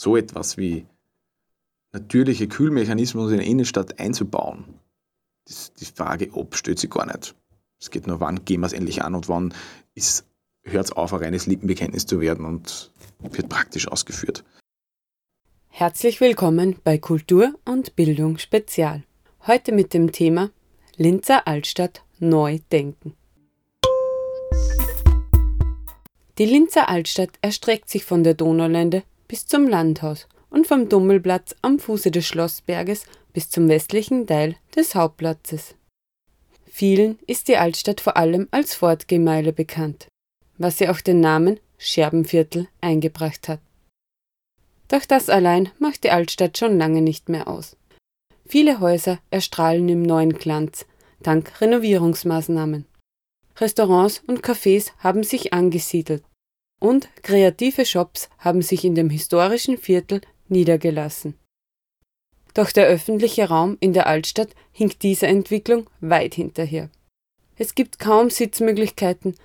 so etwas wie natürliche Kühlmechanismen in der Innenstadt einzubauen, die Frage ob stellt sich gar nicht. Es geht nur, wann gehen wir es endlich an und wann hört es auf, ein reines Lippenbekenntnis zu werden und wird praktisch ausgeführt. Herzlich willkommen bei Kultur und Bildung Spezial. Heute mit dem Thema Linzer Altstadt neu denken. Die Linzer Altstadt erstreckt sich von der Donaulände bis zum Landhaus und vom Dummelplatz am Fuße des Schlossberges bis zum westlichen Teil des Hauptplatzes. Vielen ist die Altstadt vor allem als Fortgehmeile bekannt, was sie auch den Namen Scherbenviertel eingebracht hat. Doch das allein macht die Altstadt schon lange nicht mehr aus. Viele Häuser erstrahlen im neuen Glanz, dank Renovierungsmaßnahmen. Restaurants und Cafés haben sich angesiedelt und kreative Shops haben sich in dem historischen Viertel niedergelassen. Doch der öffentliche Raum in der Altstadt hinkt dieser Entwicklung weit hinterher. Es gibt kaum Sitzmöglichkeiten,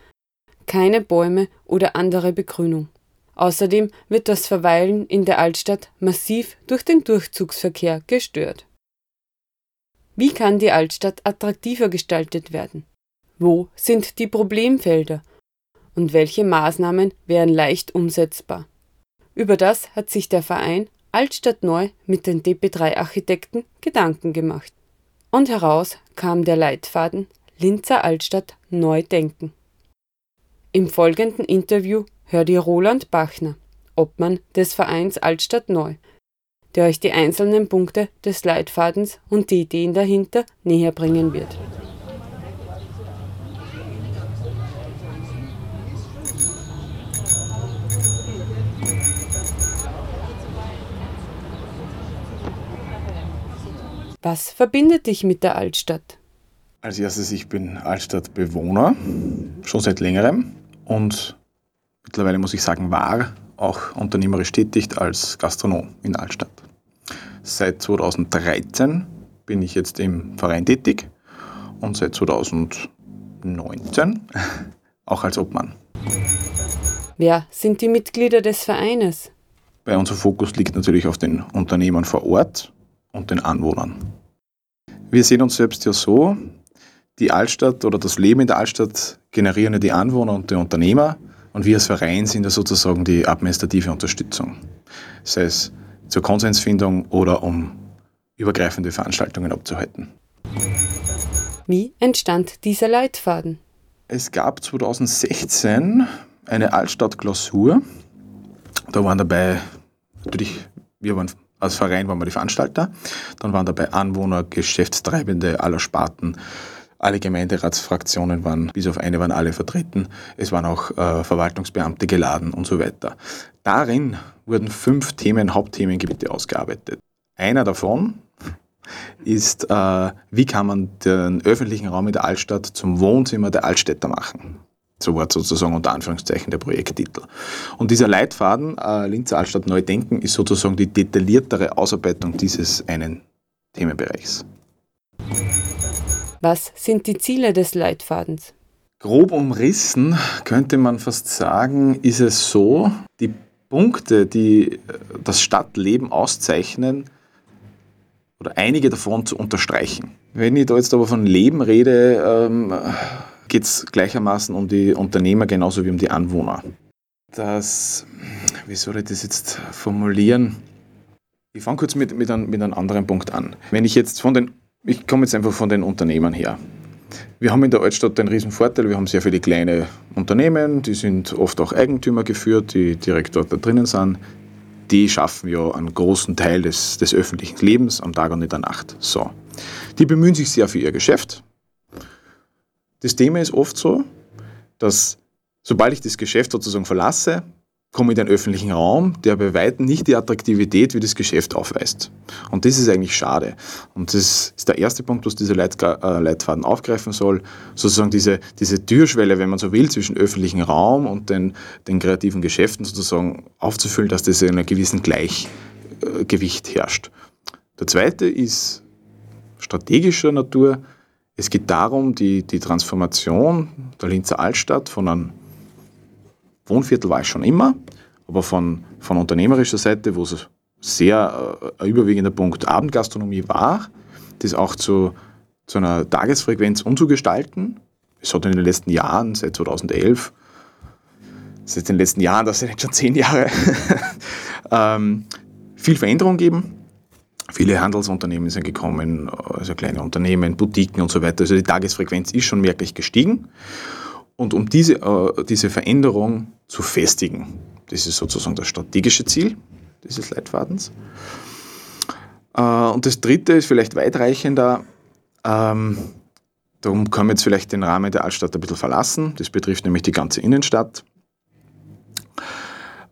keine Bäume oder andere Begrünung. Außerdem wird das Verweilen in der Altstadt massiv durch den Durchzugsverkehr gestört. Wie kann die Altstadt attraktiver gestaltet werden? Wo sind die Problemfelder? Und welche Maßnahmen wären leicht umsetzbar? Über das hat sich der Verein Altstadt Neu mit den DP3-Architekten Gedanken gemacht. Und heraus kam der Leitfaden Linzer Altstadt Neu Denken. Im folgenden Interview hört ihr Roland Bachner, Obmann des Vereins Altstadt Neu, der euch die einzelnen Punkte des Leitfadens und die Ideen dahinter näher bringen wird. Was verbindet dich mit der Altstadt? Als erstes, ich bin Altstadtbewohner, schon seit längerem und mittlerweile muss ich sagen, war auch unternehmerisch tätig als Gastronom in Altstadt. Seit 2013 bin ich jetzt im Verein tätig und seit 2019 auch als Obmann. Wer sind die Mitglieder des Vereines? Bei unser Fokus liegt natürlich auf den Unternehmern vor Ort und den Anwohnern. Wir sehen uns selbst ja so, die Altstadt oder das Leben in der Altstadt generieren ja die Anwohner und die Unternehmer und wir als Verein sind ja sozusagen die administrative Unterstützung. Sei es zur Konsensfindung oder um übergreifende Veranstaltungen abzuhalten. Wie entstand dieser Leitfaden? Es gab 2016 eine Altstadtklausur. Da waren dabei natürlich, wir waren als Verein waren wir die Veranstalter. Dann waren dabei Anwohner, Geschäftstreibende aller Sparten. Alle Gemeinderatsfraktionen waren, bis auf eine waren alle vertreten. Es waren auch äh, Verwaltungsbeamte geladen und so weiter. Darin wurden fünf Themen, Hauptthemengebiete ausgearbeitet. Einer davon ist, äh, wie kann man den öffentlichen Raum in der Altstadt zum Wohnzimmer der Altstädter machen. So war sozusagen unter Anführungszeichen der Projekttitel. Und dieser Leitfaden, äh, Linzer Altstadt Neu Denken, ist sozusagen die detailliertere Ausarbeitung dieses einen Themenbereichs. Was sind die Ziele des Leitfadens? Grob umrissen könnte man fast sagen, ist es so, die Punkte, die äh, das Stadtleben auszeichnen, oder einige davon zu unterstreichen. Wenn ich da jetzt aber von Leben rede, ähm, geht es gleichermaßen um die Unternehmer genauso wie um die Anwohner. Das, wie soll ich das jetzt formulieren? Ich fange kurz mit, mit, ein, mit einem anderen Punkt an. Wenn ich jetzt von den, ich komme jetzt einfach von den Unternehmern her. Wir haben in der Altstadt einen riesen Vorteil, wir haben sehr viele kleine Unternehmen, die sind oft auch Eigentümer geführt, die direkt dort da drinnen sind. Die schaffen ja einen großen Teil des, des öffentlichen Lebens am Tag und in der Nacht. So. Die bemühen sich sehr für ihr Geschäft, das Thema ist oft so, dass sobald ich das Geschäft sozusagen verlasse, komme ich in den öffentlichen Raum, der bei weitem nicht die Attraktivität wie das Geschäft aufweist. Und das ist eigentlich schade. Und das ist der erste Punkt, was dieser äh, Leitfaden aufgreifen soll. Sozusagen diese, diese Türschwelle, wenn man so will, zwischen öffentlichen Raum und den, den kreativen Geschäften sozusagen aufzufüllen, dass das in einer gewissen Gleichgewicht herrscht. Der zweite ist strategischer Natur. Es geht darum, die, die Transformation der Linzer Altstadt von einem Wohnviertel war ich schon immer, aber von, von unternehmerischer Seite, wo es sehr äh, ein überwiegender Punkt Abendgastronomie war, das auch zu, zu einer Tagesfrequenz umzugestalten. Es hat in den letzten Jahren, seit 2011, seit den letzten Jahren, das sind jetzt schon zehn Jahre, ähm, viel Veränderung gegeben. Viele Handelsunternehmen sind gekommen, also kleine Unternehmen, Boutiquen und so weiter. Also die Tagesfrequenz ist schon merklich gestiegen. Und um diese, äh, diese Veränderung zu festigen, das ist sozusagen das strategische Ziel dieses Leitfadens. Äh, und das dritte ist vielleicht weitreichender. Ähm, darum können wir jetzt vielleicht den Rahmen der Altstadt ein bisschen verlassen. Das betrifft nämlich die ganze Innenstadt.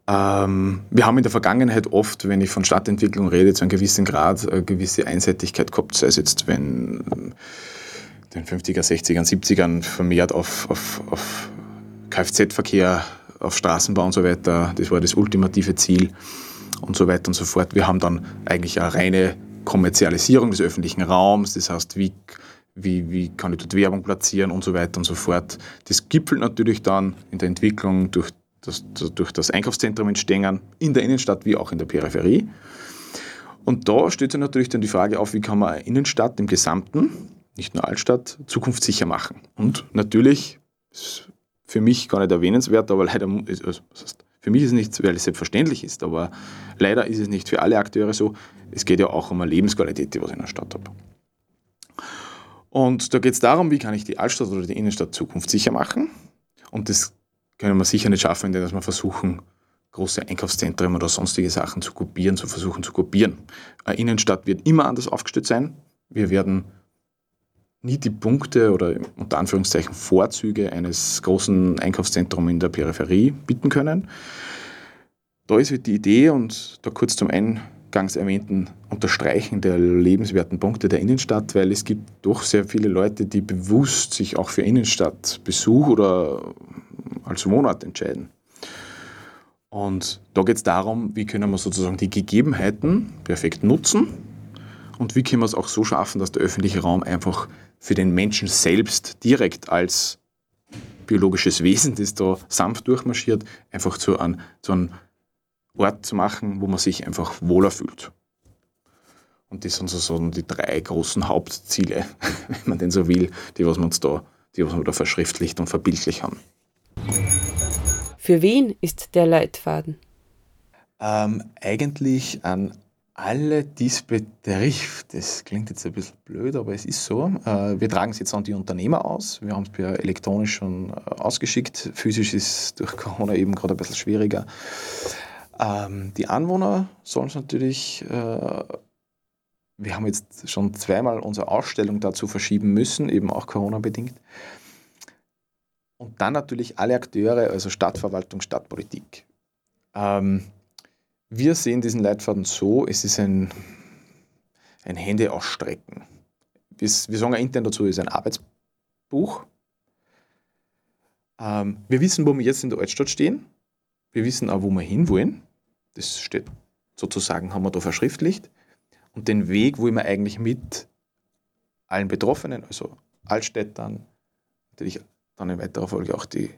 Ähm, wir haben in der Vergangenheit oft, wenn ich von Stadtentwicklung rede, zu einem gewissen Grad eine gewisse Einseitigkeit gehabt, sei es jetzt, wenn den 50er, 60er, 70ern vermehrt auf, auf, auf Kfz-Verkehr, auf Straßenbau und so weiter, das war das ultimative Ziel und so weiter und so fort. Wir haben dann eigentlich eine reine Kommerzialisierung des öffentlichen Raums, das heißt, wie, wie, wie kann ich dort Werbung platzieren und so weiter und so fort. Das gipfelt natürlich dann in der Entwicklung durch das, durch das Einkaufszentrum entstehen, in der Innenstadt wie auch in der Peripherie. Und da steht sich natürlich dann die Frage auf, wie kann man eine Innenstadt im Gesamten, nicht nur Altstadt, zukunftssicher machen. Und natürlich, ist für mich gar nicht erwähnenswert, aber leider, also, für mich ist es nicht, weil es selbstverständlich ist, aber leider ist es nicht für alle Akteure so. Es geht ja auch um eine Lebensqualität, die ich in der Stadt habe. Und da geht es darum, wie kann ich die Altstadt oder die Innenstadt zukunftssicher machen. Und das können wir sicher nicht schaffen, indem wir versuchen, große Einkaufszentren oder sonstige Sachen zu kopieren, zu versuchen zu kopieren. Eine Innenstadt wird immer anders aufgestellt sein. Wir werden nie die Punkte oder unter Anführungszeichen Vorzüge eines großen Einkaufszentrums in der Peripherie bieten können. Da ist die Idee und da kurz zum eingangs erwähnten Unterstreichen der lebenswerten Punkte der Innenstadt, weil es gibt doch sehr viele Leute, die bewusst sich auch für Innenstadtbesuch oder als Wohnort entscheiden. Und da geht es darum, wie können wir sozusagen die Gegebenheiten perfekt nutzen und wie können wir es auch so schaffen, dass der öffentliche Raum einfach für den Menschen selbst direkt als biologisches Wesen, das da sanft durchmarschiert, einfach zu einem, zu einem Ort zu machen, wo man sich einfach wohler fühlt. Und das sind sozusagen die drei großen Hauptziele, wenn man denn so will, die was uns da, die was wir da verschriftlicht und verbildlich haben. Für wen ist der Leitfaden? Ähm, eigentlich an alle, die es betrifft. Das klingt jetzt ein bisschen blöd, aber es ist so. Äh, wir tragen es jetzt an die Unternehmer aus. Wir haben es per elektronisch schon äh, ausgeschickt. Physisch ist durch Corona eben gerade ein bisschen schwieriger. Ähm, die Anwohner sollen es natürlich äh, wir haben jetzt schon zweimal unsere Ausstellung dazu verschieben müssen, eben auch Corona-bedingt. Und dann natürlich alle Akteure, also Stadtverwaltung, Stadtpolitik. Ähm, wir sehen diesen Leitfaden so, es ist ein, ein Hände ausstrecken. Wir, wir sagen intern dazu, es ist ein Arbeitsbuch. Ähm, wir wissen, wo wir jetzt in der Altstadt stehen. Wir wissen auch, wo wir hinwollen. Das steht sozusagen, haben wir da verschriftlicht. Und den Weg wollen wir eigentlich mit allen Betroffenen, also Altstädtern, natürlich dann in weiterer Folge auch die,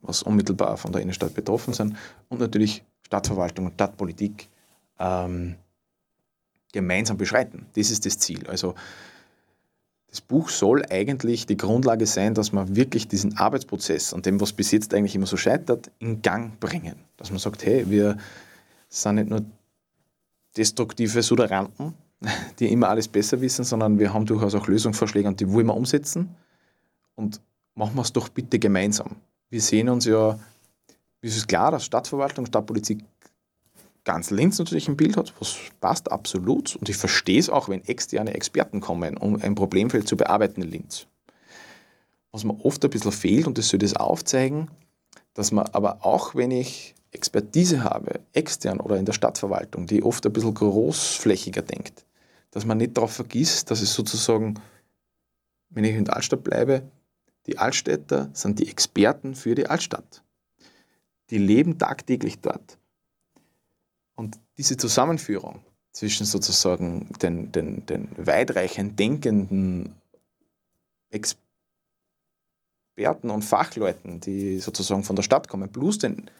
was unmittelbar von der Innenstadt betroffen sind und natürlich Stadtverwaltung und Stadtpolitik ähm, gemeinsam beschreiten. Das ist das Ziel. Also das Buch soll eigentlich die Grundlage sein, dass man wirklich diesen Arbeitsprozess und dem, was bis jetzt eigentlich immer so scheitert, in Gang bringen. Dass man sagt, hey, wir sind nicht nur destruktive Suderanten, die immer alles besser wissen, sondern wir haben durchaus auch Lösungsvorschläge und die wollen wir umsetzen. Und machen wir es doch bitte gemeinsam. Wir sehen uns ja, es ist klar, dass Stadtverwaltung, Stadtpolitik ganz Linz natürlich ein Bild hat, was passt absolut. Und ich verstehe es auch, wenn externe Experten kommen, um ein Problemfeld zu bearbeiten in Linz. Was mir oft ein bisschen fehlt, und das soll das aufzeigen, dass man aber auch, wenn ich Expertise habe, extern oder in der Stadtverwaltung, die oft ein bisschen großflächiger denkt, dass man nicht darauf vergisst, dass es sozusagen, wenn ich in der Altstadt bleibe, die Altstädter sind die Experten für die Altstadt. Die leben tagtäglich dort. Und diese Zusammenführung zwischen sozusagen den, den, den weitreichend denkenden Experten und Fachleuten, die sozusagen von der Stadt kommen, plus den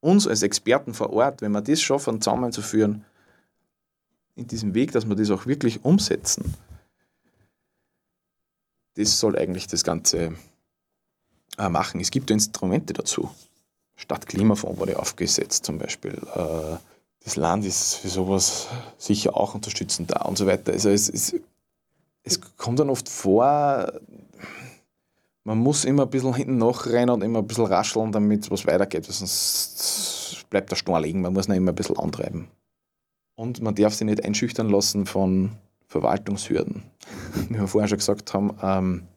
uns als Experten vor Ort, wenn wir das schaffen, zusammenzuführen, in diesem Weg, dass wir das auch wirklich umsetzen, das soll eigentlich das Ganze äh, machen. Es gibt Instrumente dazu. Stadtklimafonds wurde aufgesetzt zum Beispiel. Äh, das Land ist für sowas sicher auch unterstützend da und so weiter. Also es, es, es kommt dann oft vor, man muss immer ein bisschen hinten nachrennen und immer ein bisschen rascheln, damit was weitergeht, sonst bleibt der Sturm liegen. Man muss noch immer ein bisschen antreiben. Und man darf sich nicht einschüchtern lassen von Verwaltungshürden. Wie wir vorher schon gesagt haben, ähm,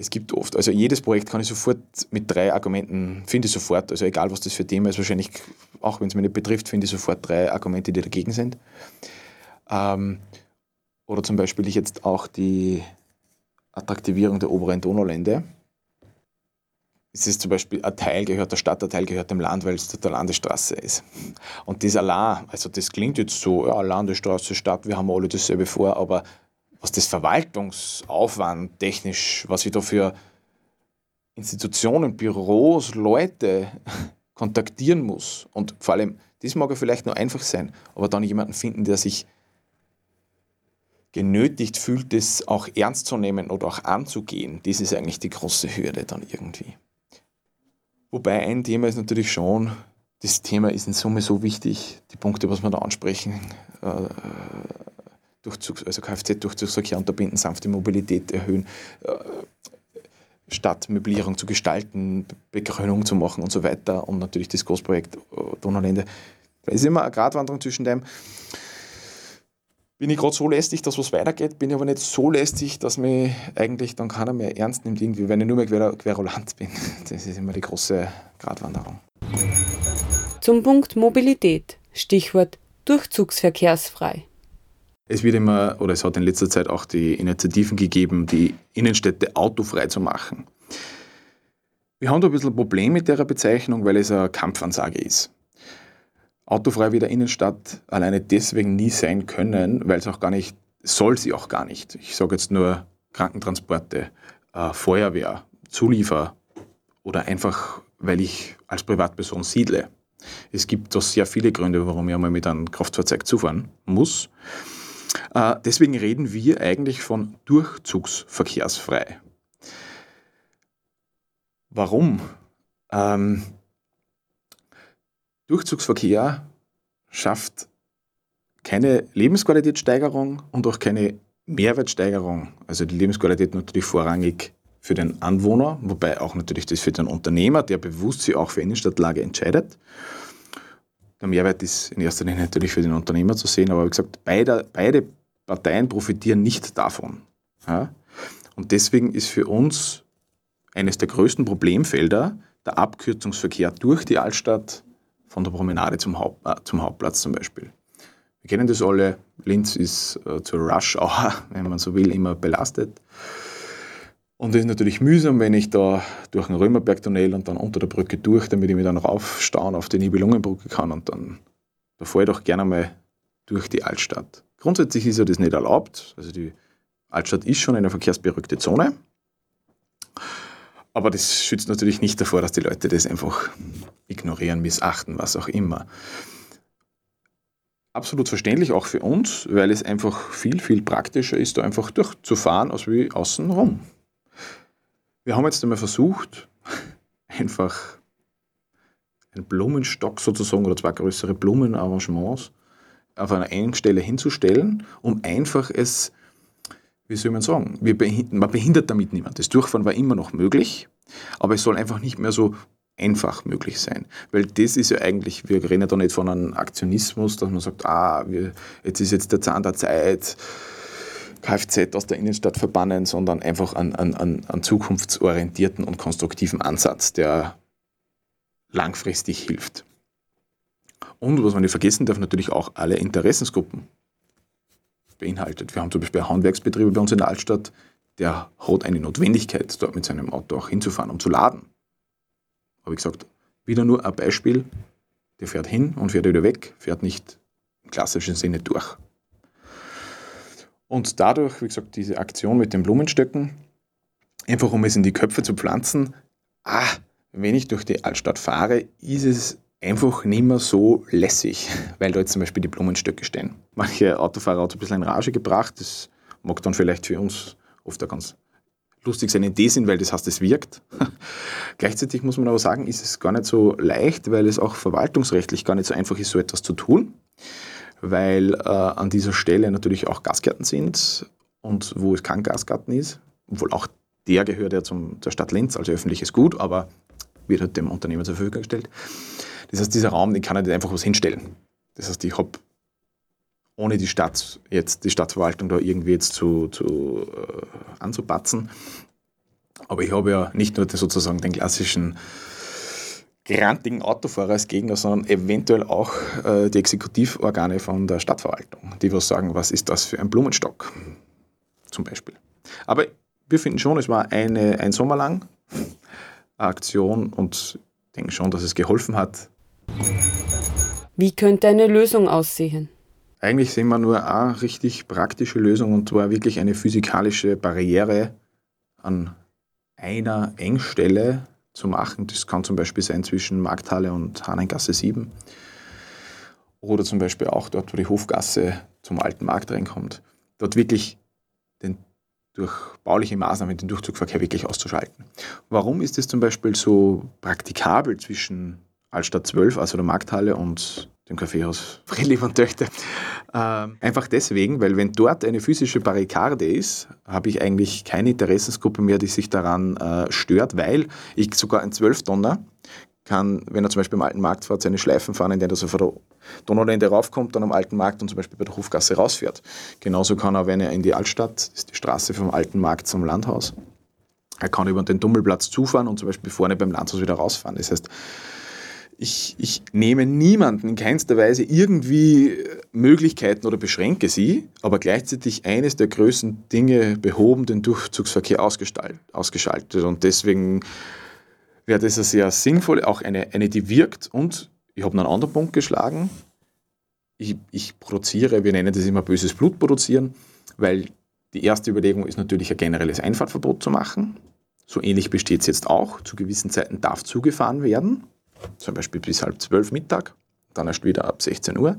es gibt oft, also jedes Projekt kann ich sofort mit drei Argumenten, finde ich sofort, also egal was das für Thema ist, wahrscheinlich, auch wenn es mich nicht betrifft, finde ich sofort drei Argumente, die dagegen sind. Ähm, oder zum Beispiel ich jetzt auch die Attraktivierung der oberen Donaulände. Es ist zum Beispiel ein Teil gehört der Stadt, ein Teil gehört dem Land, weil es der Landesstraße ist. Und das allein, also das klingt jetzt so, ja, Landesstraße, Stadt, wir haben alle dasselbe vor, aber was das Verwaltungsaufwand technisch, was ich da für Institutionen, Büros, Leute kontaktieren muss. Und vor allem, das mag ja vielleicht nur einfach sein, aber dann jemanden finden, der sich genötigt fühlt, das auch ernst zu nehmen oder auch anzugehen. Das ist eigentlich die große Hürde dann irgendwie. Wobei ein Thema ist natürlich schon, das Thema ist in Summe so wichtig, die Punkte, was wir da ansprechen, äh, Durchzugs-, also Kfz-Durchzugsverkehr unterbinden, sanfte Mobilität erhöhen, äh, Stadtmöblierung zu gestalten, Begrünung zu machen und so weiter und natürlich das Großprojekt äh, Donaulände. Da ist immer eine Gratwanderung zwischen dem, bin ich gerade so lästig, dass was weitergeht, bin ich aber nicht so lästig, dass mich eigentlich dann keiner mehr ernst nimmt, irgendwie, wenn ich nur mehr quer querulant bin. Das ist immer die große Gratwanderung. Zum Punkt Mobilität. Stichwort Durchzugsverkehrsfrei. Es wird immer, oder es hat in letzter Zeit auch die Initiativen gegeben, die Innenstädte autofrei zu machen. Wir haben da ein bisschen ein Problem mit der Bezeichnung, weil es eine Kampfansage ist. Autofrei wie der Innenstadt alleine deswegen nie sein können, weil es auch gar nicht, soll sie auch gar nicht. Ich sage jetzt nur Krankentransporte, äh, Feuerwehr, Zuliefer oder einfach, weil ich als Privatperson siedle. Es gibt da sehr viele Gründe, warum ich einmal mit einem Kraftfahrzeug zufahren muss. Äh, deswegen reden wir eigentlich von durchzugsverkehrsfrei. Warum? Ähm, Durchzugsverkehr schafft keine Lebensqualitätssteigerung und auch keine Mehrwertsteigerung. Also die Lebensqualität natürlich vorrangig für den Anwohner, wobei auch natürlich das für den Unternehmer, der bewusst sich auch für Innenstadtlage entscheidet. Der Mehrwert ist in erster Linie natürlich für den Unternehmer zu sehen, aber wie gesagt, beide, beide Parteien profitieren nicht davon. Ja? Und deswegen ist für uns eines der größten Problemfelder der Abkürzungsverkehr durch die Altstadt von der Promenade zum, Haupt, äh, zum Hauptplatz zum Beispiel. Wir kennen das alle. Linz ist äh, zur Rush Hour, wenn man so will, immer belastet. Und es ist natürlich mühsam, wenn ich da durch den Römerbergtunnel und dann unter der Brücke durch, damit ich mich dann raufstauen auf die Nibelungenbrücke kann und dann, da fahre ich doch gerne mal durch die Altstadt. Grundsätzlich ist ja das nicht erlaubt. Also die Altstadt ist schon eine verkehrsberuhigte Zone. Aber das schützt natürlich nicht davor, dass die Leute das einfach ignorieren, missachten, was auch immer. Absolut verständlich auch für uns, weil es einfach viel, viel praktischer ist, da einfach durchzufahren, als wie außen rum. Wir haben jetzt einmal versucht, einfach einen Blumenstock sozusagen oder zwei größere Blumenarrangements auf einer einen Stelle hinzustellen, um einfach es, wie soll man sagen, man behindert damit niemand. Das Durchfahren war immer noch möglich, aber es soll einfach nicht mehr so einfach möglich sein. Weil das ist ja eigentlich, wir reden ja da nicht von einem Aktionismus, dass man sagt, ah, wir, jetzt ist jetzt der Zahn der Zeit, Kfz aus der Innenstadt verbannen, sondern einfach einen, einen, einen zukunftsorientierten und konstruktiven Ansatz, der langfristig hilft. Und was man nicht vergessen darf, natürlich auch alle Interessensgruppen beinhaltet. Wir haben zum Beispiel Handwerksbetriebe bei uns in der Altstadt, der hat eine Notwendigkeit, dort mit seinem Auto auch hinzufahren, um zu laden. Aber wie gesagt, wieder nur ein Beispiel, der fährt hin und fährt wieder weg, fährt nicht im klassischen Sinne durch. Und dadurch, wie gesagt, diese Aktion mit den Blumenstöcken, einfach um es in die Köpfe zu pflanzen, ah, wenn ich durch die Altstadt fahre, ist es einfach nicht mehr so lässig, weil da jetzt zum Beispiel die Blumenstöcke stehen. Manche Autofahrer hat ein bisschen in Rage gebracht, das mag dann vielleicht für uns oft auch ganz lustig sein in dem Sinn, weil das heißt, es wirkt. Gleichzeitig muss man aber sagen, ist es gar nicht so leicht, weil es auch verwaltungsrechtlich gar nicht so einfach ist, so etwas zu tun, weil äh, an dieser Stelle natürlich auch Gasgärten sind und wo es kein Gasgarten ist, obwohl auch der gehört ja zum, zur Stadt Linz, also öffentliches Gut, aber wird halt dem Unternehmer zur Verfügung gestellt. Das heißt, dieser Raum, den kann er nicht einfach was hinstellen. Das heißt, ich habe ohne die Stadt jetzt, die Stadtverwaltung da irgendwie jetzt zu, zu äh, anzupatzen. Aber ich habe ja nicht nur sozusagen den klassischen grantigen Autofahrer als Gegner, sondern eventuell auch äh, die Exekutivorgane von der Stadtverwaltung, die was sagen, was ist das für ein Blumenstock zum Beispiel. Aber wir finden schon, es war eine, ein Sommer lang eine Aktion und denken schon, dass es geholfen hat. Wie könnte eine Lösung aussehen? Eigentlich sehen wir nur eine richtig praktische Lösung und zwar wirklich eine physikalische Barriere an einer Engstelle zu machen. Das kann zum Beispiel sein zwischen Markthalle und Hahnengasse 7 oder zum Beispiel auch dort, wo die Hofgasse zum alten Markt reinkommt. Dort wirklich den, durch bauliche Maßnahmen den Durchzugverkehr wirklich auszuschalten. Warum ist es zum Beispiel so praktikabel zwischen Altstadt 12, also der Markthalle und dem Kaffeehaus Friedrich von Töchte. Ähm, einfach deswegen, weil wenn dort eine physische Barrikade ist, habe ich eigentlich keine Interessensgruppe mehr, die sich daran äh, stört, weil ich sogar ein Zwölftonner kann, wenn er zum Beispiel am alten Markt fährt, seine Schleifen fahren, indem er so von der Donaulände raufkommt, dann am alten Markt und zum Beispiel bei der Hofgasse rausfährt. Genauso kann er, wenn er in die Altstadt, das ist die Straße vom alten Markt zum Landhaus, er kann über den Dummelplatz zufahren und zum Beispiel vorne beim Landhaus wieder rausfahren. Das heißt, ich, ich nehme niemanden in keinster Weise irgendwie Möglichkeiten oder beschränke sie, aber gleichzeitig eines der größten Dinge behoben, den Durchzugsverkehr ausgeschaltet. Und deswegen wäre das eine sehr sinnvolle, auch eine, eine die wirkt. Und ich habe noch einen anderen Punkt geschlagen. Ich, ich produziere, wir nennen das immer böses Blut produzieren, weil die erste Überlegung ist natürlich ein generelles Einfahrtverbot zu machen. So ähnlich besteht es jetzt auch. Zu gewissen Zeiten darf zugefahren werden zum Beispiel bis halb zwölf Mittag, dann erst wieder ab 16 Uhr.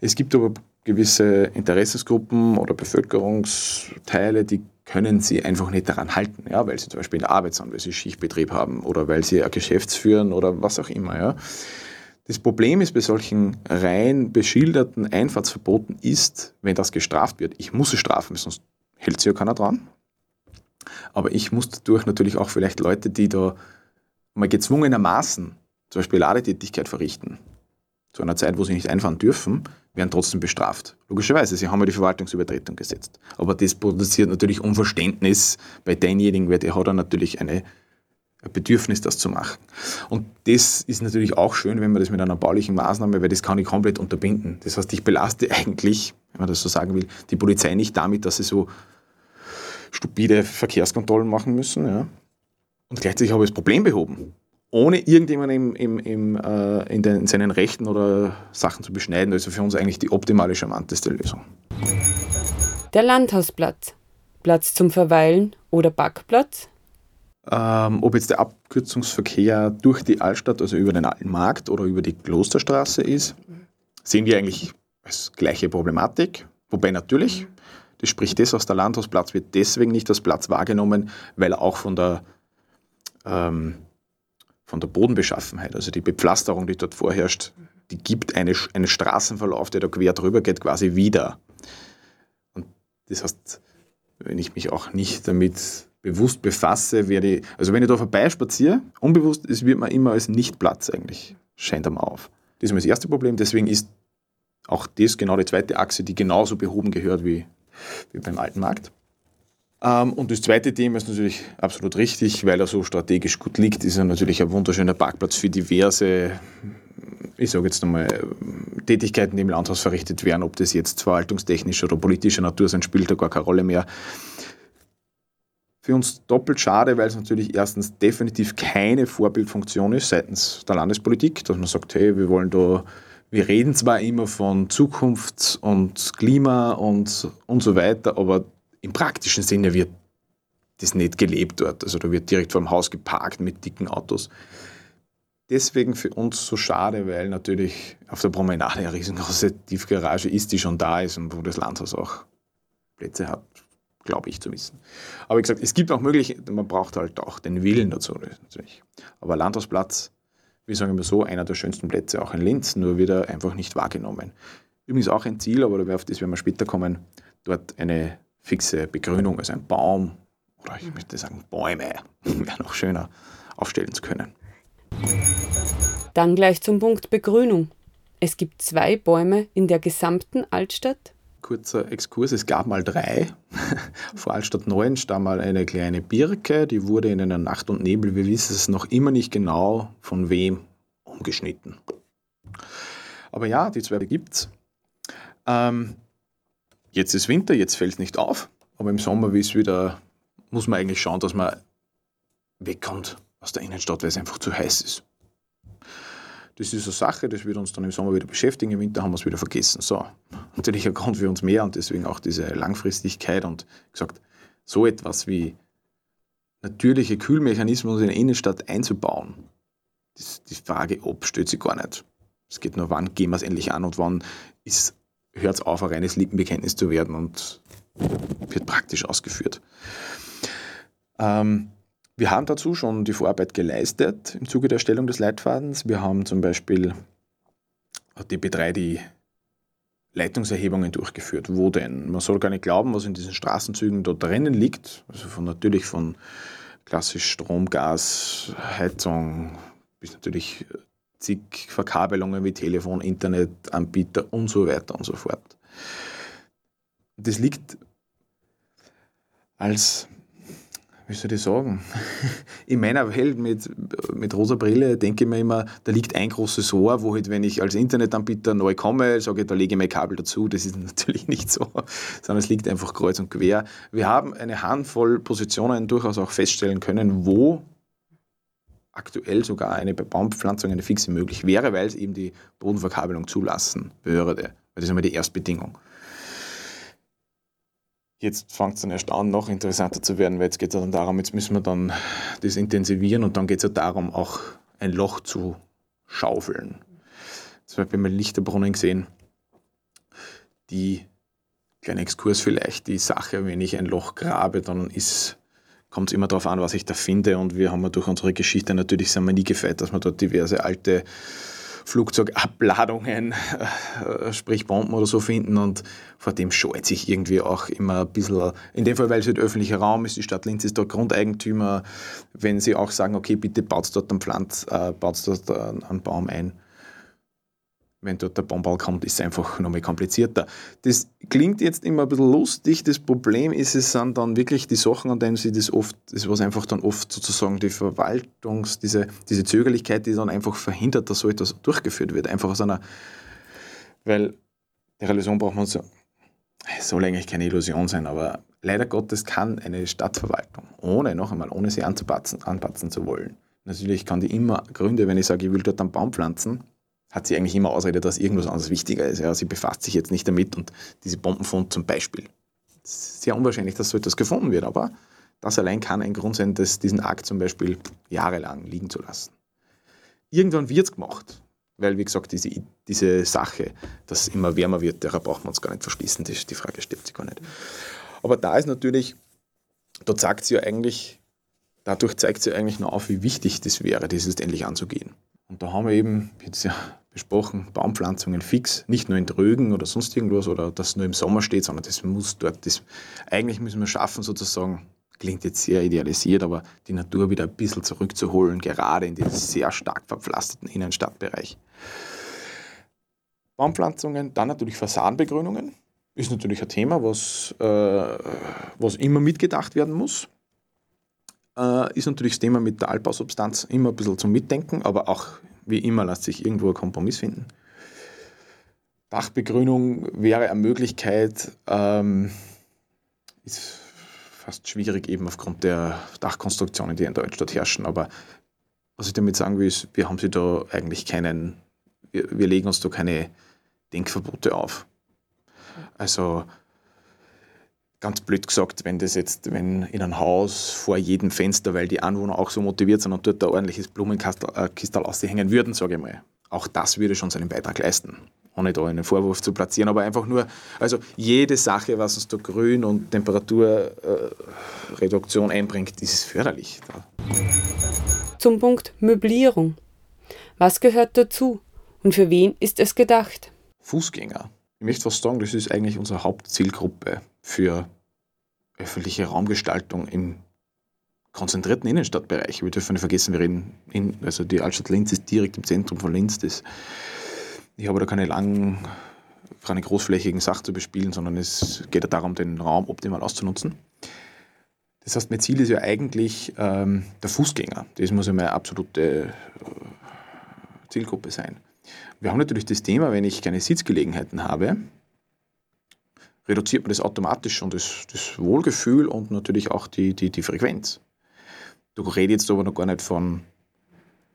Es gibt aber gewisse Interessensgruppen oder Bevölkerungsteile, die können sie einfach nicht daran halten, ja, weil sie zum Beispiel in der Arbeit sind, weil sie Schichtbetrieb haben oder weil sie ein Geschäft führen oder was auch immer. Ja. Das Problem ist bei solchen rein beschilderten Einfahrtsverboten ist, wenn das gestraft wird, ich muss es strafen, sonst hält sich ja keiner dran. Aber ich muss dadurch natürlich auch vielleicht Leute, die da mal gezwungenermaßen zum Beispiel Ladetätigkeit verrichten, zu einer Zeit, wo sie nicht einfahren dürfen, werden trotzdem bestraft. Logischerweise, sie haben ja die Verwaltungsübertretung gesetzt. Aber das produziert natürlich Unverständnis bei denjenigen, weil der hat dann natürlich eine, ein Bedürfnis, das zu machen. Und das ist natürlich auch schön, wenn man das mit einer baulichen Maßnahme, weil das kann ich komplett unterbinden. Das heißt, ich belaste eigentlich, wenn man das so sagen will, die Polizei nicht damit, dass sie so stupide Verkehrskontrollen machen müssen, ja, und gleichzeitig habe ich das Problem behoben, ohne irgendjemanden im, im, im, äh, in, den, in seinen Rechten oder Sachen zu beschneiden. Also für uns eigentlich die optimale, charmanteste Lösung. Der Landhausplatz. Platz zum Verweilen oder Parkplatz? Ähm, ob jetzt der Abkürzungsverkehr durch die Altstadt, also über den alten Markt oder über die Klosterstraße ist, sehen wir eigentlich als gleiche Problematik. Wobei natürlich, das spricht das aus der Landhausplatz, wird deswegen nicht als Platz wahrgenommen, weil er auch von der ähm, von der Bodenbeschaffenheit, also die Bepflasterung, die dort vorherrscht, die gibt eine, einen Straßenverlauf, der da quer drüber geht, quasi wieder. Und das heißt, wenn ich mich auch nicht damit bewusst befasse, werde ich, also wenn ich da vorbeispaziere, unbewusst, es wird mir immer als Nichtplatz eigentlich, scheint einmal auf. Das ist mal das erste Problem, deswegen ist auch das genau die zweite Achse, die genauso behoben gehört wie, wie beim alten Markt. Ähm, und das zweite Thema ist natürlich absolut richtig, weil er so strategisch gut liegt, ist er natürlich ein wunderschöner Parkplatz für diverse, ich sage jetzt nochmal, Tätigkeiten, die im Landhaus verrichtet werden, ob das jetzt verwaltungstechnischer oder politischer Natur sind, spielt da gar keine Rolle mehr. Für uns doppelt schade, weil es natürlich erstens definitiv keine Vorbildfunktion ist seitens der Landespolitik, dass man sagt, hey, wir wollen da, wir reden zwar immer von Zukunft und Klima und, und so weiter, aber im praktischen Sinne wird das nicht gelebt dort. Also da wird direkt vor dem Haus geparkt mit dicken Autos. Deswegen für uns so schade, weil natürlich auf der Promenade eine riesengroße Tiefgarage ist, die schon da ist und wo das Landhaus auch Plätze hat, glaube ich zu wissen. Aber wie gesagt, es gibt auch Möglichkeiten, man braucht halt auch den Willen dazu natürlich. Aber Landhausplatz, wir sagen immer so, einer der schönsten Plätze auch in Linz, nur wieder einfach nicht wahrgenommen. Übrigens auch ein Ziel, aber auf das werden wir später kommen, dort eine fixe Begrünung, also ein Baum oder ich möchte sagen Bäume, wäre noch schöner, aufstellen zu können. Dann gleich zum Punkt Begrünung. Es gibt zwei Bäume in der gesamten Altstadt. Kurzer Exkurs, es gab mal drei. Vor Altstadt Neuenstadt mal eine kleine Birke, die wurde in einer Nacht und Nebel, wir wissen es noch immer nicht genau, von wem umgeschnitten. Aber ja, die zwei gibt es. Ähm, jetzt ist Winter, jetzt fällt es nicht auf, aber im Sommer wieder, muss man eigentlich schauen, dass man wegkommt aus der Innenstadt, weil es einfach zu heiß ist. Das ist eine Sache, das wird uns dann im Sommer wieder beschäftigen, im Winter haben wir es wieder vergessen. So, natürlich ein Grund für uns mehr und deswegen auch diese Langfristigkeit und gesagt, so etwas wie natürliche Kühlmechanismen in der Innenstadt einzubauen, das, die Frage ob stellt sich gar nicht. Es geht nur, wann gehen wir es endlich an und wann hört es auf, ein reines Lippenbekenntnis zu werden und wird praktisch ausgeführt. Ähm, wir haben dazu schon die Vorarbeit geleistet im Zuge der Erstellung des Leitfadens. Wir haben zum Beispiel DB3 die Leitungserhebungen durchgeführt. Wo denn? Man soll gar nicht glauben, was in diesen Straßenzügen dort drinnen liegt. Also von, natürlich von klassisch Strom, Gas, Heizung bis natürlich zig Verkabelungen wie Telefon, Internetanbieter und so weiter und so fort. Das liegt als wie soll ich sagen, in meiner Welt mit, mit rosa Brille denke ich mir immer, da liegt ein großes Rohr, wo halt, wenn ich als Internetanbieter neu komme, sage ich, da lege ich mein Kabel dazu. Das ist natürlich nicht so, sondern es liegt einfach kreuz und quer. Wir haben eine Handvoll Positionen durchaus auch feststellen können, wo aktuell sogar eine Baumpflanzung, eine fixe möglich wäre, weil es eben die Bodenverkabelung zulassen würde. Das ist einmal die Erstbedingung. Jetzt fängt es dann erst an, noch interessanter zu werden, weil jetzt geht es dann darum, jetzt müssen wir dann das intensivieren und dann geht es ja darum, auch ein Loch zu schaufeln. Zum Beispiel haben wir Lichterbrunnen gesehen. Die, kleiner Exkurs vielleicht, die Sache, wenn ich ein Loch grabe, dann kommt es immer darauf an, was ich da finde. Und wir haben durch unsere Geschichte natürlich sind wir nie gefeit, dass wir dort diverse alte Flugzeugabladungen, äh, sprich Bomben oder so finden. Und vor dem scheut sich irgendwie auch immer ein bisschen, in dem Fall, weil es halt öffentlicher Raum ist, die Stadt Linz ist dort Grundeigentümer, wenn sie auch sagen, okay, bitte baut dort einen Pflanz, äh, baut dort einen Baum ein, wenn dort der Bomball kommt, ist es einfach nochmal komplizierter. Das klingt jetzt immer ein bisschen lustig. Das Problem ist, es sind dann wirklich die Sachen, an denen sie das oft, das was einfach dann oft sozusagen die Verwaltungs-, diese, diese Zögerlichkeit, die dann einfach verhindert, dass so etwas durchgeführt wird. Einfach aus einer, weil die Illusion braucht man so, soll eigentlich keine Illusion sein, aber leider Gottes kann eine Stadtverwaltung, ohne noch einmal, ohne sie anzupatzen, anpatzen zu wollen, natürlich kann die immer Gründe, wenn ich sage, ich will dort einen Baum pflanzen, hat sie eigentlich immer Ausrede, dass irgendwas anderes wichtiger ist. Ja, sie befasst sich jetzt nicht damit und diese Bombenfund zum Beispiel. Sehr unwahrscheinlich, dass so etwas gefunden wird, aber das allein kann ein Grund sein, dass diesen Akt zum Beispiel jahrelang liegen zu lassen. Irgendwann wird es gemacht, weil, wie gesagt, diese, diese Sache, dass immer wärmer wird, derer braucht man uns gar nicht verschließen, die, die Frage stellt sich gar nicht. Aber da ist natürlich, da zeigt sie ja eigentlich, dadurch zeigt sie eigentlich noch auf, wie wichtig das wäre, das jetzt endlich anzugehen. Und da haben wir eben, jetzt ja besprochen, Baumpflanzungen fix, nicht nur in Trögen oder sonst irgendwas oder das nur im Sommer steht, sondern das muss dort, das, eigentlich müssen wir schaffen sozusagen, klingt jetzt sehr idealisiert, aber die Natur wieder ein bisschen zurückzuholen, gerade in diesen sehr stark verpflasterten Innenstadtbereich. Baumpflanzungen, dann natürlich Fassadenbegrünungen, ist natürlich ein Thema, was, äh, was immer mitgedacht werden muss. Äh, ist natürlich das Thema mit der Altbausubstanz immer ein bisschen zum Mitdenken, aber auch wie immer lässt sich irgendwo ein Kompromiss finden. Dachbegrünung wäre eine Möglichkeit, ähm, ist fast schwierig eben aufgrund der Dachkonstruktionen, die in Deutschland herrschen. Aber was ich damit sagen will, ist, wir haben sie da eigentlich keinen, wir, wir legen uns da keine Denkverbote auf. Also ganz blöd gesagt, wenn das jetzt, wenn in einem Haus vor jedem Fenster, weil die Anwohner auch so motiviert sind und dort ein ordentliches Blumenkistel äh, aushängen würden, sage ich mal. Auch das würde schon seinen Beitrag leisten. Ohne da einen Vorwurf zu platzieren, aber einfach nur, also jede Sache, was uns da Grün und Temperaturreduktion äh, einbringt, ist förderlich. Zum Punkt Möblierung. Was gehört dazu und für wen ist es gedacht? Fußgänger. Ich möchte fast sagen, das ist eigentlich unsere Hauptzielgruppe für öffentliche Raumgestaltung im konzentrierten Innenstadtbereich. Wir dürfen nicht vergessen, wir reden, in, also die Altstadt Linz ist direkt im Zentrum von Linz. Das, ich habe da keine langen, keine großflächigen Sachen zu bespielen, sondern es geht ja darum, den Raum optimal auszunutzen. Das heißt, mein Ziel ist ja eigentlich ähm, der Fußgänger. Das muss ja meine absolute äh, Zielgruppe sein. Wir haben natürlich das Thema, wenn ich keine Sitzgelegenheiten habe, reduziert man das automatisch schon das, das Wohlgefühl und natürlich auch die, die, die Frequenz. Du redest jetzt aber noch gar nicht von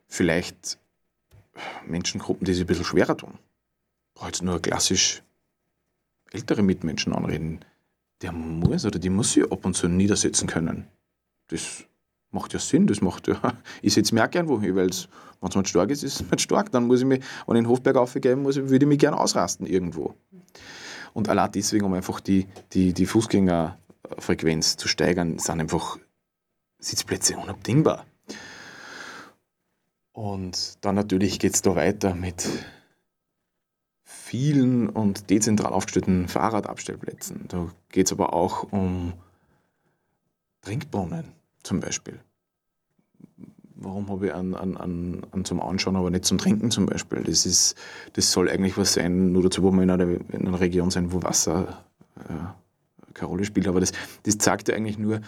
vielleicht Menschengruppen, die sich ein bisschen schwerer tun. Ich brauche jetzt nur klassisch ältere Mitmenschen anreden. Der muss oder die muss sich ab und zu niedersetzen können. Das macht ja Sinn, das macht ja. Ich setze mir auch gern wohin, weil es, wenn es nicht stark ist, ist es nicht stark. Dann muss ich mich, wenn ich den Hofberg aufgeben muss, würde ich mich gern ausrasten irgendwo. Und allein deswegen, um einfach die, die, die Fußgängerfrequenz zu steigern, sind einfach Sitzplätze unabdingbar. Und dann natürlich geht es da weiter mit vielen und dezentral aufgestellten Fahrradabstellplätzen. Da geht es aber auch um Trinkbrunnen zum Beispiel. Warum habe ich einen, einen, einen, einen, zum Anschauen, aber nicht zum Trinken zum Beispiel? Das, ist, das soll eigentlich was sein, nur dazu, wo wir in einer, in einer Region sein, wo Wasser äh, keine Rolle spielt. Aber das, das zeigt ja eigentlich nur,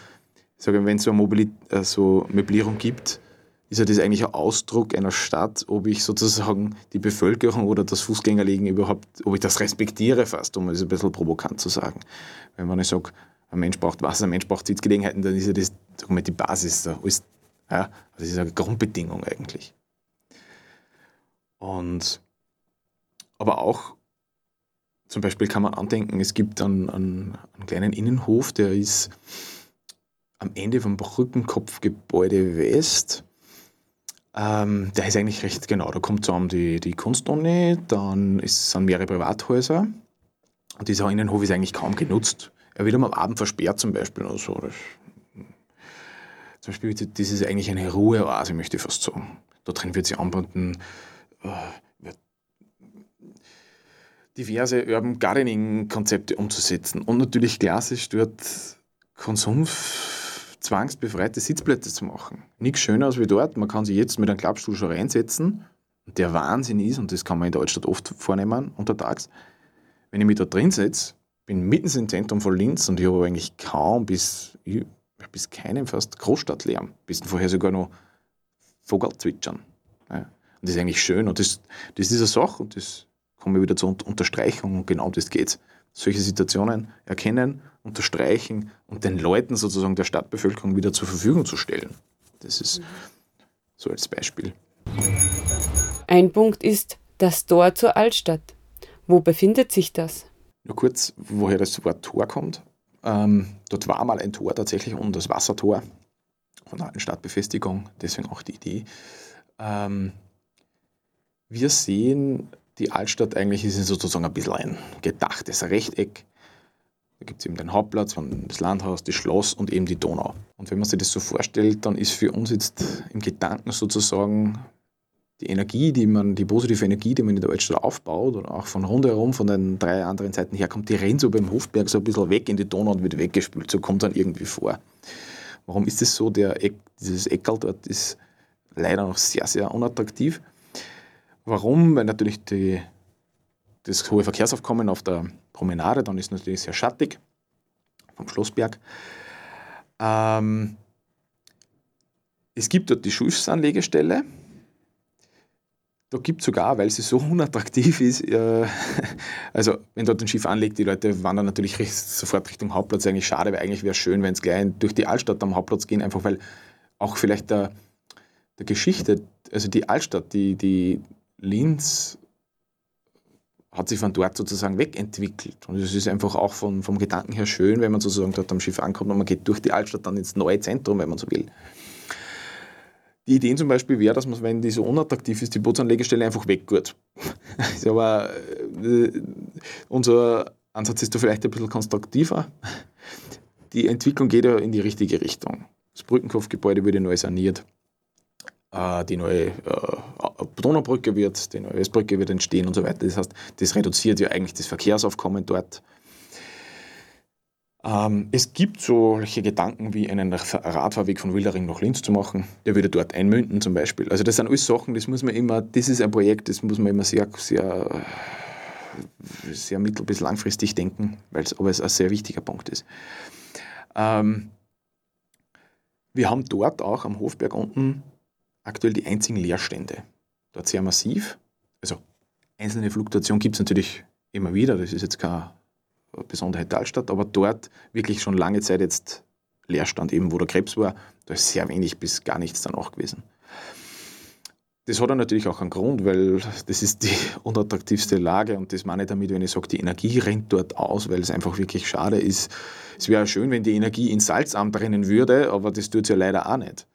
sage, wenn es so eine äh, so Möblierung gibt, ist ja das eigentlich ein Ausdruck einer Stadt, ob ich sozusagen die Bevölkerung oder das Fußgängerlegen überhaupt, ob ich das respektiere fast, um es ein bisschen provokant zu sagen. Wenn man sagt, ein Mensch braucht Wasser, ein Mensch braucht Sitzgelegenheiten, dann ist ja das die Basis, alles, ja, das ist eine Grundbedingung eigentlich. Und aber auch zum Beispiel kann man andenken, es gibt einen, einen, einen kleinen Innenhof, der ist am Ende vom Brückenkopfgebäude West. Ähm, der ist eigentlich recht genau. Da kommt zusammen die, die Kunstuni, dann ist, sind mehrere Privathäuser. Und dieser Innenhof ist eigentlich kaum genutzt. Er wird am Abend versperrt zum Beispiel oder so. Das, zum das ist eigentlich eine Ruheoase, möchte ich fast sagen. Da drin wird sie anbinden, äh, diverse Urban Gardening-Konzepte umzusetzen und natürlich klassisch dort Konsum zwangsbefreite Sitzplätze zu machen. Nichts schöner als wie dort. Man kann sich jetzt mit einem Klappstuhl schon reinsetzen. Der Wahnsinn ist, und das kann man in Deutschland oft vornehmen untertags, wenn ich mich da drin setze, bin mitten im Zentrum von Linz und ich habe eigentlich kaum bis, bis keinem fast Großstadtlärm. Bis vorher sogar noch Vogelzwitschern. Ja. Und das ist eigentlich schön und das, das ist eine Sache und das kommen wir wieder zur Unterstreichung und genau um das geht Solche Situationen erkennen unterstreichen und den Leuten sozusagen der Stadtbevölkerung wieder zur Verfügung zu stellen. Das ist so als Beispiel. Ein Punkt ist das Tor zur Altstadt. Wo befindet sich das? Nur kurz, woher das Wort Tor kommt. Ähm, dort war mal ein Tor tatsächlich und das Wassertor von der alten Stadtbefestigung, deswegen auch die Idee. Ähm, wir sehen die Altstadt eigentlich ist sozusagen ein bisschen ein gedachtes Rechteck da gibt es eben den Hauptplatz, das Landhaus, das Schloss und eben die Donau. Und wenn man sich das so vorstellt, dann ist für uns jetzt im Gedanken sozusagen die Energie, die man, die positive Energie, die man in der Altstadt aufbaut oder auch von rundherum, von den drei anderen Seiten herkommt, die rennt so beim Hofberg so ein bisschen weg in die Donau und wird weggespült. So kommt dann irgendwie vor. Warum ist das so? Der Eck, dieses Eckerl dort ist leider noch sehr, sehr unattraktiv. Warum? Weil natürlich die, das hohe Verkehrsaufkommen auf der Promenade, dann ist natürlich sehr schattig vom Schlossberg. Ähm, es gibt dort die Schiffsanlegestelle. Da gibt es sogar, weil sie so unattraktiv ist, äh, also wenn dort ein Schiff anlegt, die Leute wandern natürlich sofort Richtung Hauptplatz. Eigentlich schade, weil eigentlich wäre es schön, wenn es gleich durch die Altstadt am Hauptplatz gehen, einfach weil auch vielleicht der, der Geschichte, also die Altstadt, die, die Linz hat sich von dort sozusagen wegentwickelt. Und es ist einfach auch vom, vom Gedanken her schön, wenn man sozusagen dort am Schiff ankommt und man geht durch die Altstadt dann ins neue Zentrum, wenn man so will. Die Idee zum Beispiel wäre, dass man, wenn die so unattraktiv ist, die Bootsanlegestelle einfach weggeht. Aber äh, unser Ansatz ist da vielleicht ein bisschen konstruktiver. Die Entwicklung geht ja in die richtige Richtung. Das Brückenkopfgebäude wurde neu saniert. Äh, die neue äh, Donaubrücke wird, die neue Westbrücke wird entstehen und so weiter. Das heißt, das reduziert ja eigentlich das Verkehrsaufkommen dort. Ähm, es gibt solche Gedanken wie einen Radfahrweg von Wildering nach Linz zu machen. Der würde dort einmünden zum Beispiel. Also das sind alles Sachen, das muss man immer, das ist ein Projekt, das muss man immer sehr, sehr, sehr mittel- bis langfristig denken, weil es aber ein sehr wichtiger Punkt ist. Ähm, wir haben dort auch am Hofberg unten aktuell die einzigen Leerstände. Dort sehr massiv. Also einzelne Fluktuation gibt es natürlich immer wieder, das ist jetzt keine Besonderheit Talstadt, aber dort wirklich schon lange Zeit jetzt Leerstand, eben wo der Krebs war, da ist sehr wenig bis gar nichts danach gewesen. Das hat natürlich auch einen Grund, weil das ist die unattraktivste Lage und das meine ich damit, wenn ich sage, die Energie rennt dort aus, weil es einfach wirklich schade ist. Es wäre schön, wenn die Energie ins Salzamt rennen würde, aber das tut es ja leider auch nicht.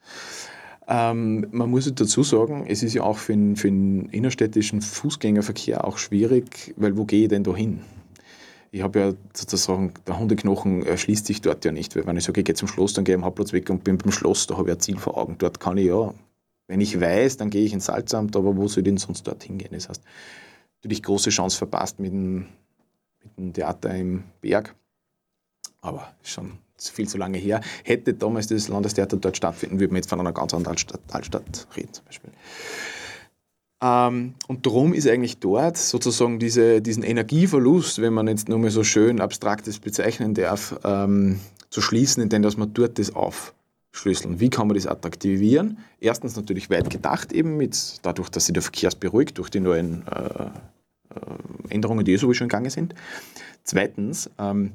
Ähm, man muss dazu sagen, es ist ja auch für den, für den innerstädtischen Fußgängerverkehr auch schwierig, weil wo gehe ich denn da hin? Ich habe ja sozusagen, der Hundeknochen äh, schließt sich dort ja nicht, weil wenn ich sage, ich gehe zum Schloss, dann gehe ich am Hauptplatz weg und bin beim Schloss, da habe ich ein Ziel vor Augen. Dort kann ich ja, wenn ich weiß, dann gehe ich ins Salzamt, aber wo soll ich denn sonst dorthin gehen? Das heißt, natürlich große Chance verpasst mit dem, mit dem Theater im Berg, aber schon viel zu lange her. Hätte damals das Landestheater dort stattfinden, würden wir jetzt von einer ganz anderen Altstadt, Altstadt reden zum Beispiel. Ähm, und darum ist eigentlich dort sozusagen diese, diesen Energieverlust, wenn man jetzt nur mal so schön abstraktes bezeichnen darf, ähm, zu schließen, indem dass man dort das aufschlüsseln. Wie kann man das attraktivieren? Erstens natürlich weit gedacht, eben mit, dadurch, dass sich der Verkehr beruhigt durch die neuen äh, äh Änderungen, die eh sowieso schon gegangen sind. Zweitens, ähm,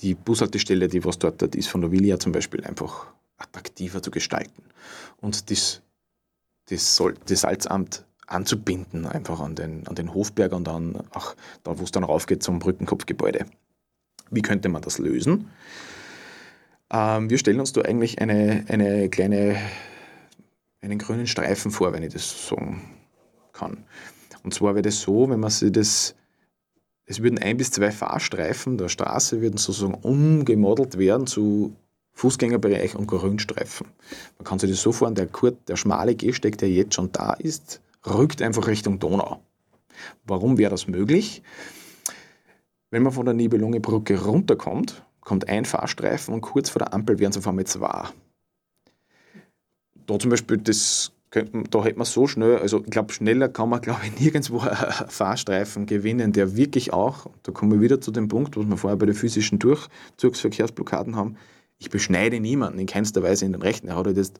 die Bushaltestelle, die was dort ist, von der Vilia zum Beispiel, einfach attraktiver zu gestalten. Und das, das, soll, das Salzamt anzubinden, einfach an den, an den Hofberg und dann auch da, wo es dann raufgeht zum Brückenkopfgebäude. Wie könnte man das lösen? Ähm, wir stellen uns da eigentlich eine, eine kleine, einen grünen Streifen vor, wenn ich das sagen kann. Und zwar wäre das so, wenn man sich das es würden ein bis zwei Fahrstreifen der Straße würden sozusagen umgemodelt werden zu Fußgängerbereich und Grünstreifen. Man kann sich das so vorstellen, der, Kurt, der schmale Gehsteig, der jetzt schon da ist, rückt einfach Richtung Donau. Warum wäre das möglich? Wenn man von der Nibelungenbrücke runterkommt, kommt ein Fahrstreifen und kurz vor der Ampel werden es auf einmal zwei. Da zum Beispiel das könnten, da hätte man so schnell, also ich glaube, schneller kann man, glaube ich, nirgendwo einen Fahrstreifen gewinnen, der wirklich auch, da kommen wir wieder zu dem Punkt, was wir vorher bei den physischen Durchzugsverkehrsblockaden haben, ich beschneide niemanden in keinster Weise in den Rechten. Er hat halt jetzt,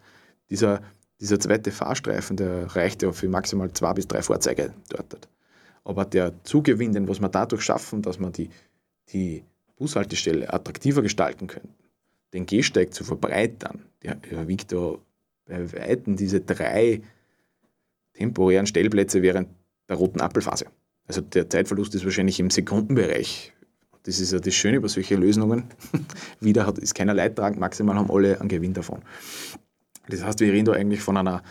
dieser, dieser zweite Fahrstreifen, der reicht ja für maximal zwei bis drei Fahrzeuge dort. Aber der Zugewinn, den was wir dadurch schaffen, dass wir die, die Bushaltestelle attraktiver gestalten können, den Gehsteig zu verbreitern, der wiegt da bei Weitem diese drei temporären Stellplätze während der roten Apfelphase. Also der Zeitverlust ist wahrscheinlich im Sekundenbereich. Das ist ja das Schöne bei solchen Lösungen. Wieder hat, ist keiner Leidtragend, maximal haben alle einen Gewinn davon. Das heißt, wir reden da eigentlich von einer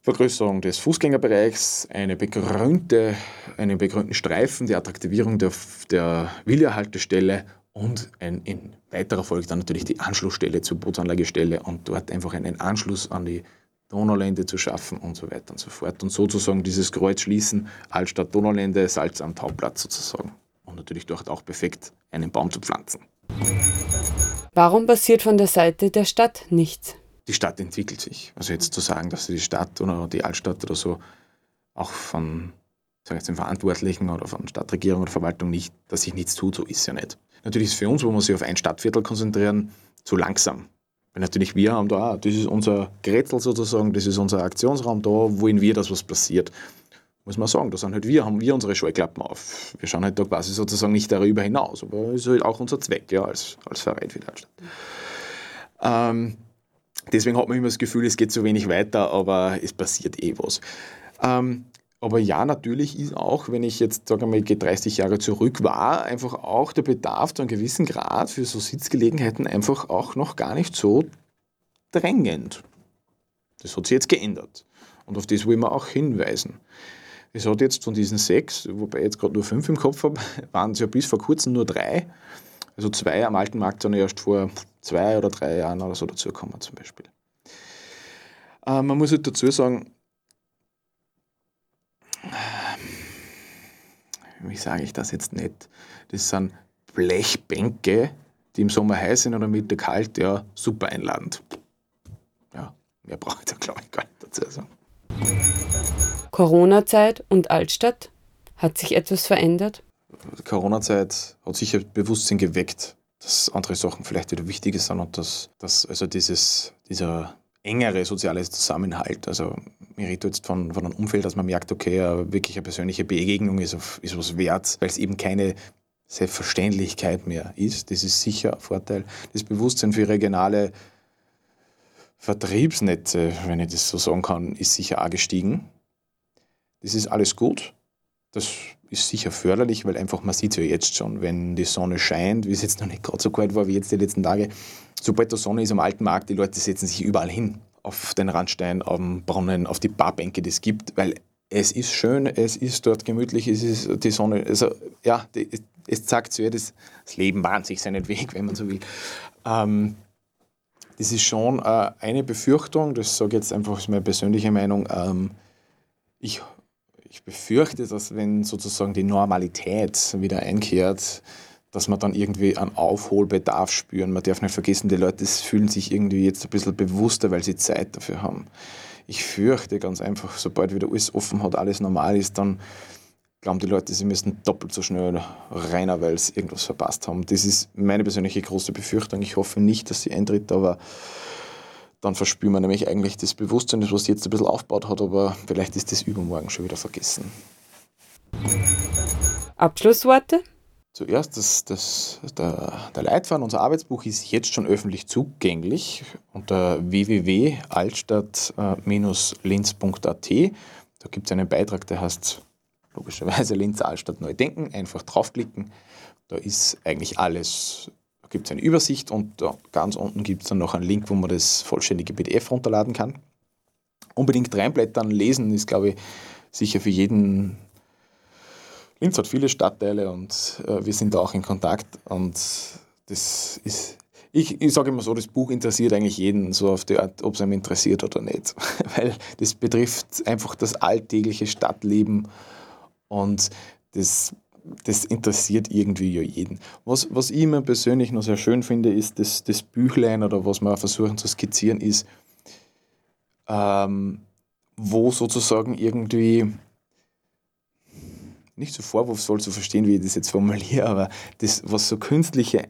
Vergrößerung des Fußgängerbereichs, eine begrünte, einen begrünten Streifen, die Attraktivierung der, der Wiederhaltestelle und ein, in weiterer Folge dann natürlich die Anschlussstelle zur Bootsanlagestelle und dort einfach einen Anschluss an die Donaulände zu schaffen und so weiter und so fort. Und sozusagen dieses Kreuz schließen, Altstadt Donaulände, Salzamt Hauptplatz sozusagen. Und natürlich dort auch perfekt einen Baum zu pflanzen. Warum passiert von der Seite der Stadt nichts? Die Stadt entwickelt sich. Also jetzt zu sagen, dass die Stadt oder die Altstadt oder so auch von sage jetzt den Verantwortlichen oder von Stadtregierung oder Verwaltung nicht, dass sich nichts tut, so ist ja nicht. Natürlich ist es für uns, wo wir sich auf ein Stadtviertel konzentrieren, zu langsam. Weil natürlich wir haben da, das ist unser Grätzl sozusagen, das ist unser Aktionsraum, da wollen wir, dass was passiert. Muss man sagen, da sind halt wir, haben wir unsere Scheuklappen auf. Wir schauen halt da quasi sozusagen nicht darüber hinaus, aber es ist halt auch unser Zweck, ja, als, als Verein für Deutschland. Ähm, deswegen hat man immer das Gefühl, es geht zu wenig weiter, aber es passiert eh was. Ähm, Aber ja, natürlich ist auch, wenn ich jetzt, sagen wir mal, 30 Jahre zurück war, einfach auch der Bedarf zu einem gewissen Grad für so Sitzgelegenheiten einfach auch noch gar nicht so drängend. Das hat sich jetzt geändert. Und auf das will man auch hinweisen. Es hat jetzt von diesen sechs, wobei ich jetzt gerade nur fünf im Kopf habe, waren es ja bis vor kurzem nur drei. Also zwei am alten Markt ja erst vor zwei oder drei Jahren oder so dazugekommen zum Beispiel. Äh, man muss halt dazu sagen, wie sage ich das jetzt nicht? Das sind Blechbänke, die im Sommer heiß sind oder im Winter kalt, ja, super einladend. Ja, mehr brauche ich da glaube ich gar nicht dazu sagen. Corona-Zeit und Altstadt? Hat sich etwas verändert? Corona-Zeit hat sicher Bewusstsein geweckt, dass andere Sachen vielleicht wieder wichtiger sind und dass, dass also dieses, dieser engere soziale Zusammenhalt. Also ich rede jetzt von, von einem Umfeld, dass man merkt, okay, wirklich eine persönliche Begegnung ist, ist was wert, weil es eben keine Selbstverständlichkeit mehr ist. Das ist sicher ein Vorteil. Das Bewusstsein für regionale Vertriebsnetze, wenn ich das so sagen kann, ist sicher auch gestiegen. Das ist alles gut. Das ist sicher förderlich, weil einfach man sieht es ja jetzt schon, wenn die Sonne scheint, wie es jetzt noch nicht gerade so kalt war wie jetzt die letzten Tage, sobald der Sonne ist am alten Markt, die Leute setzen sich überall hin. Auf den Randstein, auf den Brunnen, auf die Barbänke, die es gibt, weil es ist schön, es ist dort gemütlich, es ist die Sonne, also ja, die, es zeigt so, das, das Leben bahnt sich seinen Weg, wenn man so will. Ähm, das ist schon äh, eine Befürchtung, das sage jetzt einfach, ist meine persönliche Meinung. Ähm, ich ich befürchte, dass wenn sozusagen die Normalität wieder einkehrt, dass man dann irgendwie einen Aufholbedarf spüren. Man darf nicht vergessen, die Leute fühlen sich irgendwie jetzt ein bisschen bewusster, weil sie Zeit dafür haben. Ich fürchte ganz einfach, sobald wieder alles offen hat, alles normal ist, dann glauben die Leute, sie müssen doppelt so schnell reiner, weil sie irgendwas verpasst haben. Das ist meine persönliche große Befürchtung. Ich hoffe nicht, dass sie eintritt, aber dann verspüren wir nämlich eigentlich das Bewusstsein, das was jetzt ein bisschen aufgebaut hat, aber vielleicht ist das übermorgen schon wieder vergessen. Abschlussworte? Zuerst, das, das, der, der Leitfaden, unser Arbeitsbuch ist jetzt schon öffentlich zugänglich unter www.altstadt-linz.at. Da gibt es einen Beitrag, der heißt logischerweise Linz Altstadt neu denken. Einfach draufklicken. Da ist eigentlich alles gibt es eine Übersicht und ganz unten gibt es dann noch einen Link, wo man das vollständige PDF runterladen kann. Unbedingt reinblättern, lesen ist, glaube ich, sicher für jeden. Linz hat viele Stadtteile und äh, wir sind da auch in Kontakt und das ist ich, ich sage immer so, das Buch interessiert eigentlich jeden, so auf die Art, ob es einem interessiert oder nicht. Weil das betrifft einfach das alltägliche Stadtleben und das das interessiert irgendwie ja jeden. Was, was ich immer persönlich noch sehr schön finde, ist das, das Büchlein oder was wir versuchen zu skizzieren, ist, ähm, wo sozusagen irgendwie nicht so vorwurfsvoll zu verstehen, wie ich das jetzt formuliere, aber das, was so künstliche,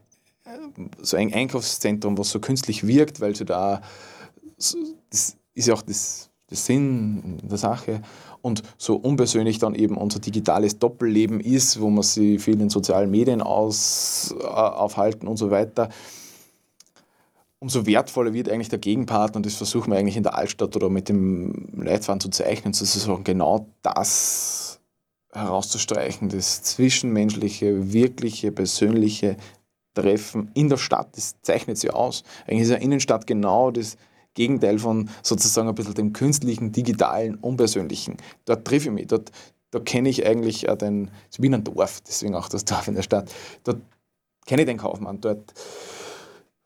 so ein Einkaufszentrum, was so künstlich wirkt, weil so da, das ist ja auch das, der Sinn der Sache, und so unpersönlich dann eben unser digitales Doppelleben ist, wo man sich viel in sozialen Medien aus, äh, aufhalten und so weiter, umso wertvoller wird eigentlich der Gegenpart und das versuchen wir eigentlich in der Altstadt oder mit dem Leitfaden zu zeichnen, sozusagen genau das herauszustreichen, das zwischenmenschliche, wirkliche, persönliche Treffen in der Stadt, das zeichnet sie aus. Eigentlich ist ja Innenstadt genau das Gegenteil von sozusagen ein bisschen dem künstlichen, digitalen, unpersönlichen. Dort treffe ich mich, dort, da kenne ich eigentlich auch den, ich bin ein Dorf, deswegen auch das Dorf in der Stadt. Dort kenne ich den Kaufmann, dort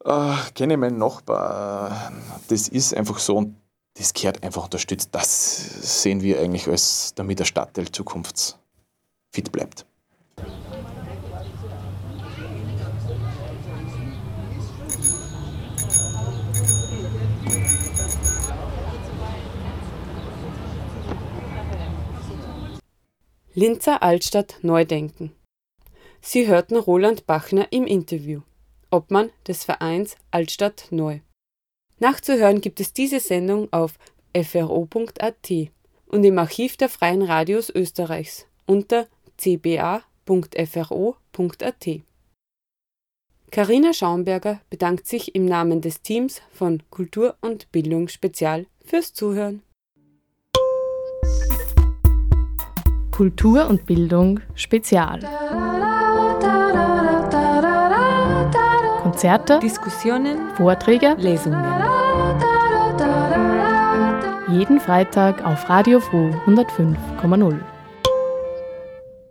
äh, kenne ich meinen Nachbar. Das ist einfach so und das gehört einfach unterstützt. Das sehen wir eigentlich als, damit der Stadtteil zukunftsfit bleibt. Linzer Altstadt neu denken. Sie hörten Roland Bachner im Interview, Obmann des Vereins Altstadt Neu. Nachzuhören gibt es diese Sendung auf fro.at und im Archiv der Freien Radios Österreichs unter cba.fro.at. Karina Schaumberger bedankt sich im Namen des Teams von Kultur und Bildung Spezial fürs Zuhören. Kultur und Bildung Spezial. Konzerte, Diskussionen, Vorträge, Lesungen. jeden Freitag auf Radio Froh 105,0.